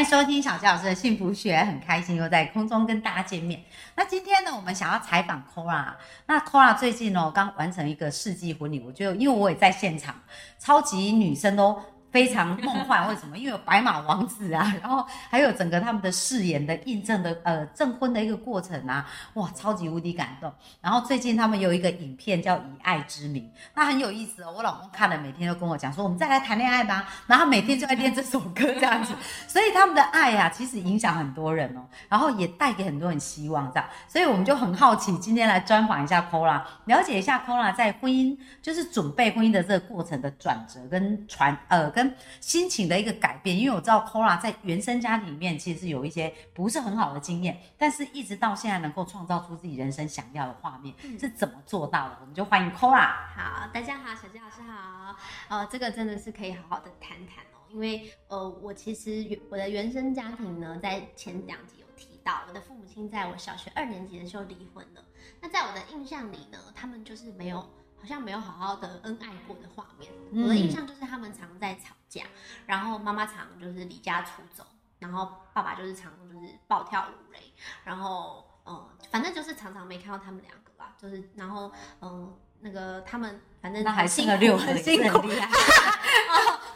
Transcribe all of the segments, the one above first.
欢迎收听小杰老师的幸福学，很开心又在空中跟大家见面。那今天呢，我们想要采访 Kora。那 Kora 最近呢，刚完成一个世纪婚礼，我觉得因为我也在现场，超级女生都。非常梦幻，为什么？因为有白马王子啊，然后还有整个他们的誓言的印证的呃证婚的一个过程啊，哇，超级无敌感动。然后最近他们有一个影片叫《以爱之名》，那很有意思哦。我老公看了，每天都跟我讲说，我们再来谈恋爱吧。然后每天就在练这首歌这样子，所以他们的爱呀，其实影响很多人哦，然后也带给很多人希望这样。所以我们就很好奇，今天来专访一下 Kola，了解一下 Kola 在婚姻就是准备婚姻的这个过程的转折跟传呃跟。跟心情的一个改变，因为我知道 Kora 在原生家庭里面其实是有一些不是很好的经验，但是一直到现在能够创造出自己人生想要的画面，是怎么做到的？我们就欢迎 Kora。好，大家好，小鸡老师好。呃，这个真的是可以好好的谈谈哦，因为呃，我其实我的原生家庭呢，在前两集有提到，我的父母亲在我小学二年级的时候离婚了。那在我的印象里呢，他们就是没有。好像没有好好的恩爱过的画面，我的印象就是他们常在吵架，然后妈妈常就是离家出走，然后爸爸就是常就是暴跳如雷，然后嗯，反正就是常常没看到他们两个吧，就是然后嗯，那个他们反正还是个六个，很辛苦。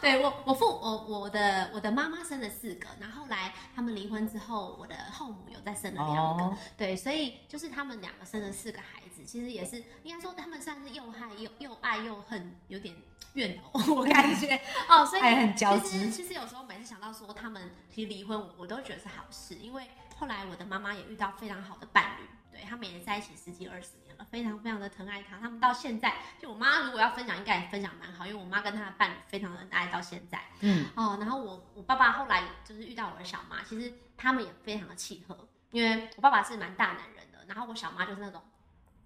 对我，我父我我的我的妈妈生了四个，然后来他们离婚之后，我的后母有再生了两个，对，所以就是他们两个生了四个孩子，其实也是应该说他们算是又爱又又爱又恨，有点怨 偶，我感觉。哦，所以其实其实有时候每次想到说他们其实离婚，我我都觉得是好事，因为后来我的妈妈也遇到非常好的伴侣，对他们也在一起十几二十年了。非常非常的疼爱他，他们到现在，就我妈如果要分享，应该也分享蛮好，因为我妈跟她的伴侣非常的爱到现在，嗯。哦，然后我我爸爸后来就是遇到我的小妈，其实他们也非常的契合，因为我爸爸是蛮大男人的，然后我小妈就是那种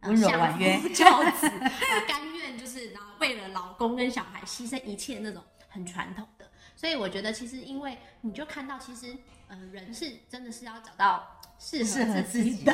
温柔婉约。教子，甘愿就是然后为了老公跟小孩牺牲一切那种很传统。的，所以我觉得其实因为你就看到其实呃人是真的是要找到。适合自己的，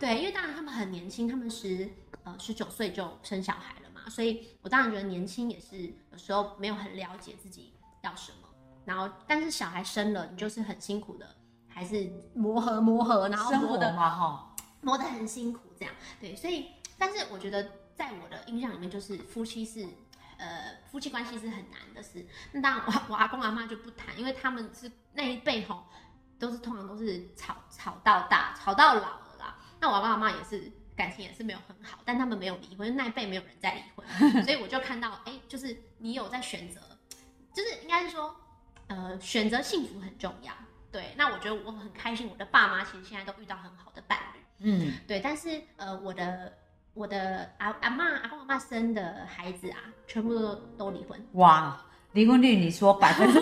对，因为当然他们很年轻，他们十呃十九岁就生小孩了嘛，所以我当然觉得年轻也是有时候没有很了解自己要什么，然后但是小孩生了，你就是很辛苦的，还是磨合磨合，然后磨的哈，磨得很辛苦这样，对，所以但是我觉得在我的印象里面，就是夫妻是呃夫妻关系是很难的事，那当然我我阿公阿妈就不谈，因为他们是那一辈吼。都是通常都是吵吵到大，吵到老了啦。那我阿公阿妈也是感情也是没有很好，但他们没有离婚，那一辈没有人在离婚，所以我就看到，哎，就是你有在选择，就是应该是说，呃，选择幸福很重要。对，那我觉得我很开心，我的爸妈其实现在都遇到很好的伴侣。嗯，对，但是呃，我的我的阿阿妈阿公阿妈生的孩子啊，全部都都离婚。哇，离婚率你说 百分之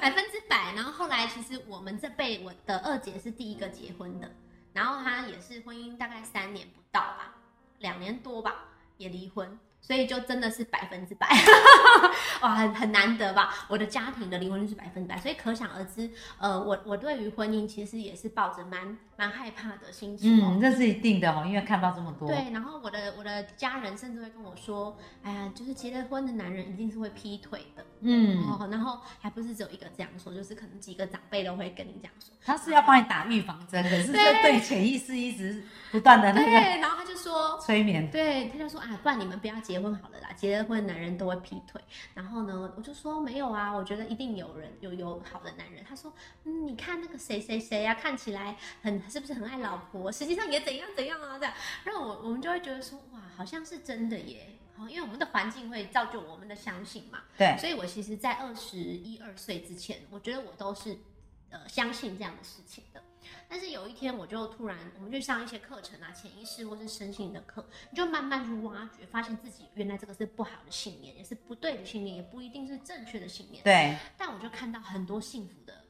百分之百，然后后来其实我们这辈我的二姐是第一个结婚的，然后她也是婚姻大概三年不到吧，两年多吧也离婚。所以就真的是百分之百，哇，很很难得吧？我的家庭的离婚率是百分之百，所以可想而知，呃，我我对于婚姻其实也是抱着蛮蛮害怕的心情。嗯，这是一定的哦，因为看到这么多。对，然后我的我的家人甚至会跟我说，哎呀，就是结了婚的男人一定是会劈腿的。嗯，然后还不是只有一个这样说，就是可能几个长辈都会跟你这样说。他是要帮你打预防针，可是就对潜意识一直不断的那个。对，然后他就说 催眠。对，他就说啊，不然你们不要结。结婚好了啦，结了婚男人都会劈腿。然后呢，我就说没有啊，我觉得一定有人有有好的男人。他说，嗯，你看那个谁谁谁啊，看起来很是不是很爱老婆？实际上也怎样怎样啊这样。然后我我们就会觉得说，哇，好像是真的耶。好，因为我们的环境会造就我们的相信嘛。对。所以我其实，在二十一二岁之前，我觉得我都是呃相信这样的事情的。但是有一天，我就突然，我们就上一些课程啊，潜意识或是身心的课，你就慢慢去挖掘，发现自己原来这个是不好的信念，也是不对的信念，也不一定是正确的信念。对。但我就看到很多幸福的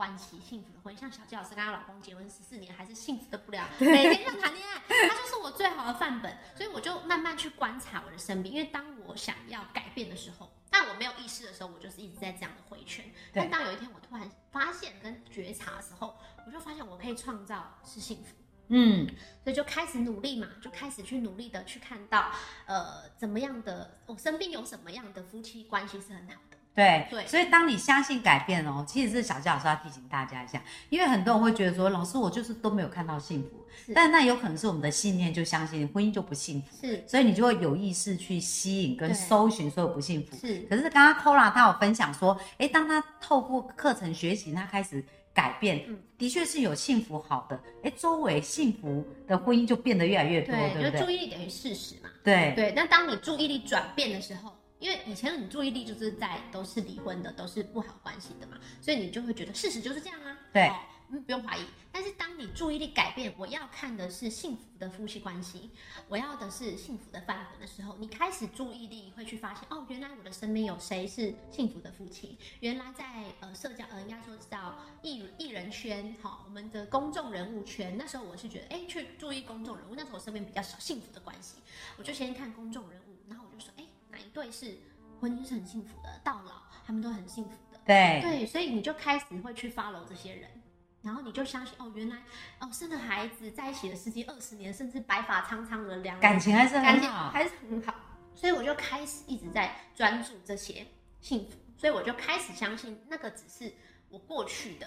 关系，幸福的婚姻，像小季老师跟她老公结婚十四年，还是幸福的不了，每天像谈恋爱，他就是我最好的范本。所以我就慢慢去观察我的身边，因为当我想要改变的时候，但我没有意识的时候，我就是一直在这样的回圈。但当有一天我突然发现跟觉察的时候，我就发现我可以创造是幸福。嗯，所以就开始努力嘛，就开始去努力的去看到，呃，怎么样的我身边有什么样的夫妻关系是很好的。对对，所以当你相信改变哦，其实是小佳老师要提醒大家一下，因为很多人会觉得说，老师我就是都没有看到幸福，但那有可能是我们的信念就相信婚姻就不幸福，是，所以你就会有意识去吸引跟搜寻所有不幸福。是，可是刚刚 Kola 他有分享说，哎，当他透过课程学习，他开始。改变，的确是有幸福好的，哎，周围幸福的婚姻就变得越来越多，对不对？注意力等于事实嘛。对。对，那当你注意力转变的时候，因为以前你注意力就是在都是离婚的，都是不好关系的嘛，所以你就会觉得事实就是这样啊。对。嗯，不用怀疑。但是当你注意力改变，我要看的是幸福的夫妻关系，我要的是幸福的范本的时候，你开始注意力会去发现，哦，原来我的身边有谁是幸福的夫妻？原来在呃社交呃应该说叫艺艺人圈哈，我们的公众人物圈，那时候我是觉得，哎，去注意公众人物，那时候我身边比较少幸福的关系，我就先看公众人物，对是婚姻是很幸福的，到老他们都很幸福的，对对，所以你就开始会去 follow 这些人。然后你就相信哦，原来哦生了孩子在一起了十几二十年，甚至白发苍苍的两感情还是很好，还是很好。所以我就开始一直在专注这些幸福，所以我就开始相信那个只是我过去的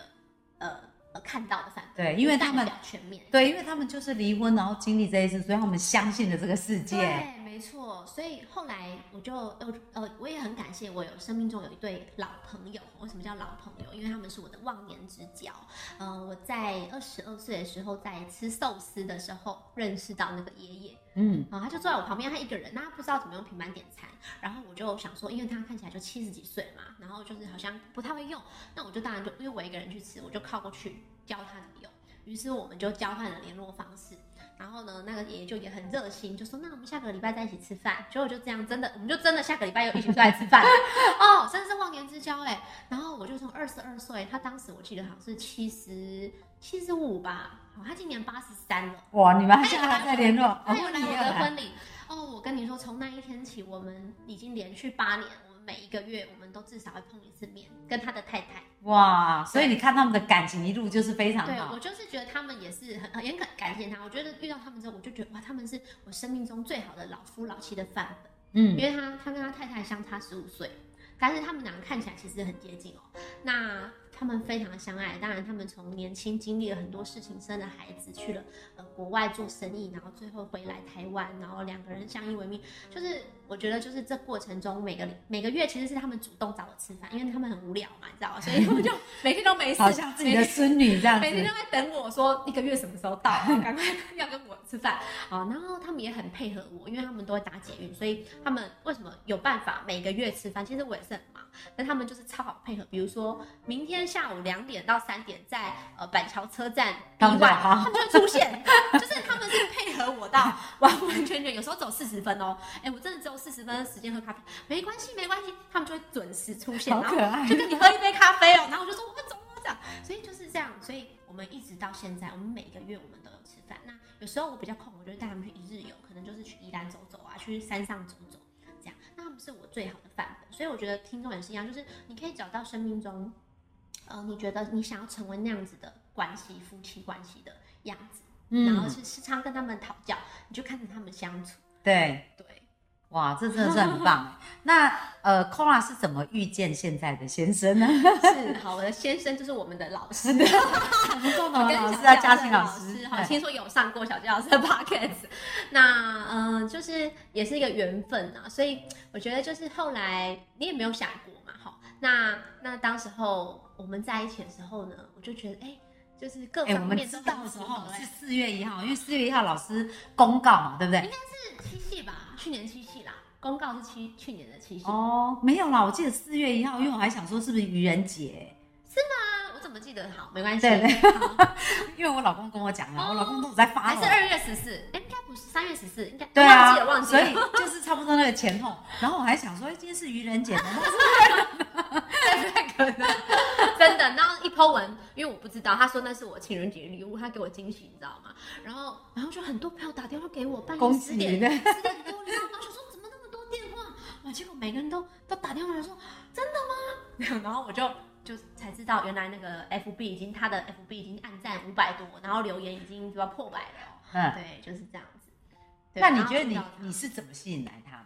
呃呃看到的反对，因为他们全面对，因为他们就是离婚，然后经历这一次，所以他们相信了这个世界。没错，所以后来我就呃呃，我也很感谢我有生命中有一对老朋友。为什么叫老朋友？因为他们是我的忘年之交。嗯，我在二十二岁的时候，在吃寿司的时候认识到那个爷爷。嗯，啊，他就坐在我旁边，他一个人，那他不知道怎么用平板点餐。然后我就想说，因为他看起来就七十几岁嘛，然后就是好像不太会用，那我就当然就因为我一个人去吃，我就靠过去教他怎么用。于是我们就交换了联络方式。然后呢，那个爷爷就也很热心，就说那我们下个礼拜再一起吃饭。结果就这样，真的，我们就真的下个礼拜又一起出来吃饭。哦，真是忘年之交哎。然后我就从二十二岁，他当时我记得好像是七十七十五吧，哦，他今年八十三了。哇，你们还现在还在联络？还有来我的婚礼。哦，我跟你说，从那一天起，我们已经连续八年。每一个月，我们都至少会碰一次面，跟他的太太。哇，所以你看他们的感情一路就是非常好。对我就是觉得他们也是很很感感谢他。我觉得遇到他们之后，我就觉得哇，他们是我生命中最好的老夫老妻的范本。嗯，因为他他跟他太太相差十五岁，但是他们两个看起来其实很接近哦。那。他们非常的相爱，当然他们从年轻经历了很多事情，生了孩子，去了呃国外做生意，然后最后回来台湾，然后两个人相依为命。就是我觉得，就是这过程中每个每个月其实是他们主动找我吃饭，因为他们很无聊嘛，你知道吗？所以他们就每天都没事，好像自己的孙女这样，每天都在等我说一个月什么时候到，赶快要跟我吃饭啊。然后他们也很配合我，因为他们都会打捷运，所以他们为什么有办法每个月吃饭？其实我也是很忙，但他们就是超好配合。比如说明天。下午两点到三点，在呃板桥车站以外，他们就会出现，就是他们是配合我到完完全全，有时候走四十分哦，哎，我真的只有四十分的时间喝咖啡，没关系没关系，他们就会准时出现，然后就跟你喝一杯咖啡哦，然后我就说我们走了这样，所以就是这样，所以我们一直到现在，我们每个月我们都有吃饭。那有时候我比较空，我就带他们去一日游，可能就是去宜兰走走啊，去山上走走这样。那他们是我最好的范本，所以我觉得听众也是一样，就是你可以找到生命中。呃，你觉得你想要成为那样子的关系，夫妻关系的样子，然后是时常跟他们讨教，你就看着他们相处。对对，哇，这真的是很棒。那呃，Kora 是怎么遇见现在的先生呢？是，好，我的先生就是我们的老师，很重要的老师啊，嘉欣老师。好，听说有上过小佳老师的 podcast。那嗯，就是也是一个缘分啊，所以我觉得就是后来你也没有想过。那那当时候。我们在一起的时候呢，我就觉得，哎，就是各方面知道的时候是四月一号，因为四月一号老师公告嘛，对不对？应该是七夕吧，去年七夕啦，公告是七去年的七夕。哦，没有啦，我记得四月一号，因为我还想说是不是愚人节？是吗？我怎么记得？好，没关系。对对。因为我老公跟我讲了，我老公都在发。还是二月十四？哎应该不是三月十四，应该对啊，忘记了，忘记了。所以就是差不多那个前后。然后我还想说，哎，今天是愚人节，难道是？太可能。真的，然后一抛文，因为我不知道，他说那是我情人节礼物，他给我惊喜，你知道吗？然后，然后就很多朋友打电话给我，半夜 十点，十点多，然后我就说怎么那么多电话？哇，结果每个人都都打电话来说真的吗？然后我就就才知道，原来那个 FB 已经他的 FB 已经按赞五百多，然后留言已经要破百了。嗯，对，就是这样子。那你觉得你你是怎么吸引来他的？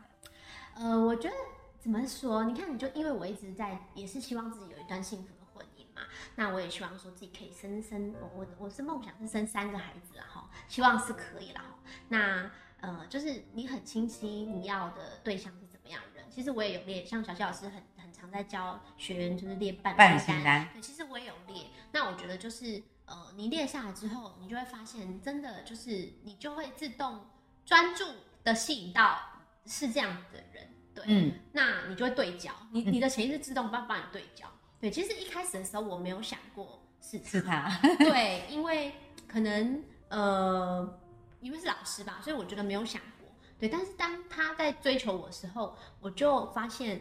呃，我觉得怎么说？你看，你就因为我一直在，也是希望自己有一段幸福的婚姻嘛。那我也希望说自己可以生生，我我我是梦想是生三个孩子哈，希望是可以啦。那呃，就是你很清晰你要的对象是怎么样的人。其实我也有列，像小谢老师很很常在教学员，就是列伴伴侣清单。对，其实我也有列。那我觉得就是呃，你列下来之后，你就会发现，真的就是你就会自动专注的吸引到是这样的人。对，嗯，那你就会对焦，你你的潜意识自动帮帮你对焦。对，其实一开始的时候我没有想过是是他，对，因为可能呃。因为是老师吧，所以我觉得没有想过，对。但是当他在追求我的时候，我就发现，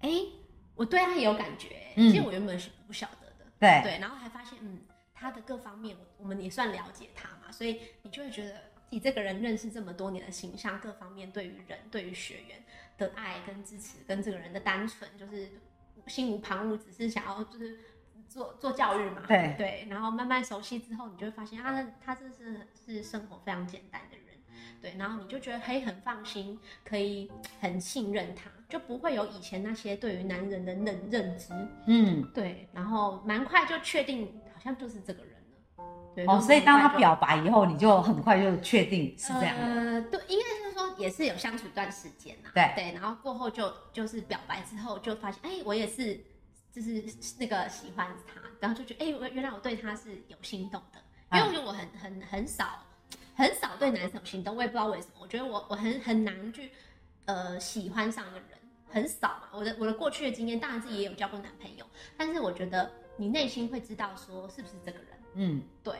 哎，我对他也有感觉。其实我原本是不晓得的，对对。然后还发现，嗯，他的各方面我，我们也算了解他嘛，所以你就会觉得，你这个人认识这么多年的形象，各方面对于人、对于学员的爱跟支持，跟这个人的单纯，就是心无旁骛，只是想要就是。做做教育嘛，对。对，然后慢慢熟悉之后，你就会发现他他这是是生活非常简单的人，对，然后你就觉得可以很放心，可以很信任他，就不会有以前那些对于男人的认认知，嗯，对，然后蛮快就确定好像就是这个人哦，所以当他表白以后，你就很快就确定是这样，呃，对，应该是说也是有相处一段时间呐，对对，然后过后就就是表白之后就发现，哎，我也是。就是那个喜欢他，然后就觉得，哎，原来我对他是有心动的，因为我觉得我很很很少，很少对男生有心动，我也不知道为什么，我觉得我我很很难去，呃，喜欢上一个人，很少嘛。我的我的过去的经验，当然自己也有交过男朋友，但是我觉得你内心会知道说是不是这个人，嗯，对。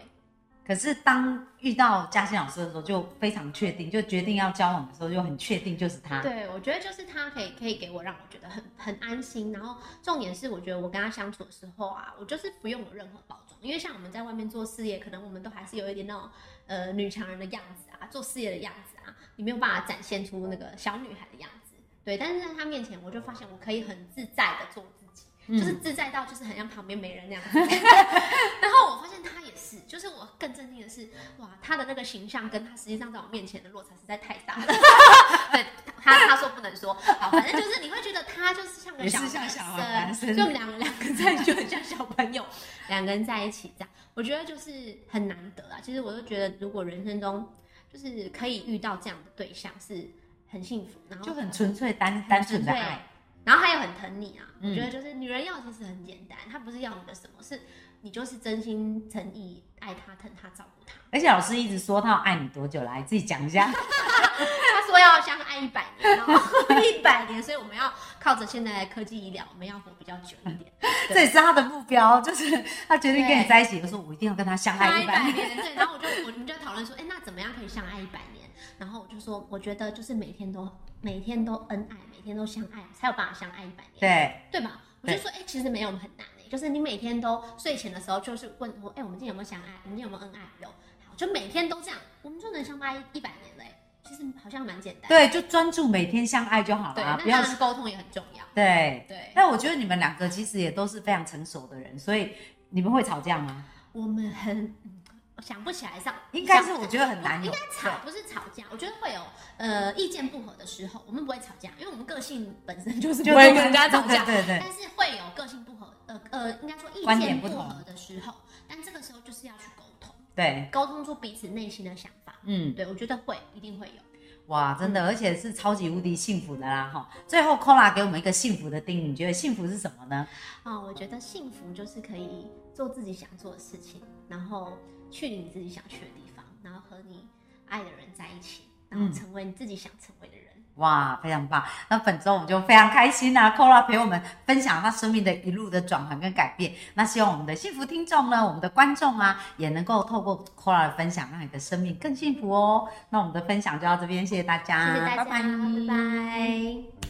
可是当遇到嘉欣老师的时候，就非常确定，就决定要交往的时候，就很确定就是他。对，我觉得就是他可以可以给我让我觉得很很安心。然后重点是，我觉得我跟他相处的时候啊，我就是不用有任何包装，因为像我们在外面做事业，可能我们都还是有一点那种呃女强人的样子啊，做事业的样子啊，你没有办法展现出那个小女孩的样子。对，但是在他面前，我就发现我可以很自在的做就是自在到就是很像旁边没人那样子。然后我发现他也是，就是我更震惊的是，哇，他的那个形象跟他实际上在我面前的落差实在太大了。对，他他说不能说，好，反正就是你会觉得他就是像个小男生，就两两个在就很像小朋友，两个人在一起这样，我觉得就是很难得啊。其实我就觉得，如果人生中就是可以遇到这样的对象，是很幸福，然后就很纯粹单单纯的爱。然后他也很疼你啊，我觉得就是女人要其实很简单，她不是要你的什么，是你就是真心诚意爱她、疼她、照顾她。而且老师一直说他要爱你多久，来自己讲一下。他说要相爱一百年，一百年，所以我们要靠着现在的科技医疗，我们要活比较久一点。这也是他的目标，就是他决定跟你在一起的时候，我一定要跟他相爱一百年。对，然后我就我们就讨论说，哎，那怎么样可以相爱一百年？然后我就说，我觉得就是每天都每天都恩爱，每天都相爱，才有办法相爱一百年。对，对吧？我就说，哎，其实没有很难诶，就是你每天都睡前的时候，就是问我，哎，我们今天有没有相爱？我们今天有没有恩爱？有，好，就每天都这样，我们就能相爱一百年嘞。其实好像蛮简单。对，就专注每天相爱就好了。对，不要是沟通也很重要。对对。但我觉得你们两个其实也都是非常成熟的人，所以你们会吵架吗？我们很。想不起来上，应该是我觉得很难。应该吵不是吵架，我觉得会有呃意见不合的时候，我们不会吵架，因为我们个性本身就是不会跟人家吵架。对对。但是会有个性不合，呃呃，应该说意见不合的时候，但这个时候就是要去沟通，对，沟通出彼此内心的想法。嗯，对，我觉得会，一定会有。哇，真的，而且是超级无敌幸福的啦哈！最后 c o l a 给我们一个幸福的定义，你觉得幸福是什么呢？啊，我觉得幸福就是可以做自己想做的事情，然后。去你自己想去的地方，然后和你爱的人在一起，然后成为你自己想成为的人。哇，非常棒！那本周我们就非常开心啊 c o r a 陪我们分享他生命的一路的转换跟改变。那希望我们的幸福听众呢，我们的观众啊，也能够透过 c o r a 的分享，让你的生命更幸福哦。那我们的分享就到这边，谢谢大家，谢谢大家，拜拜。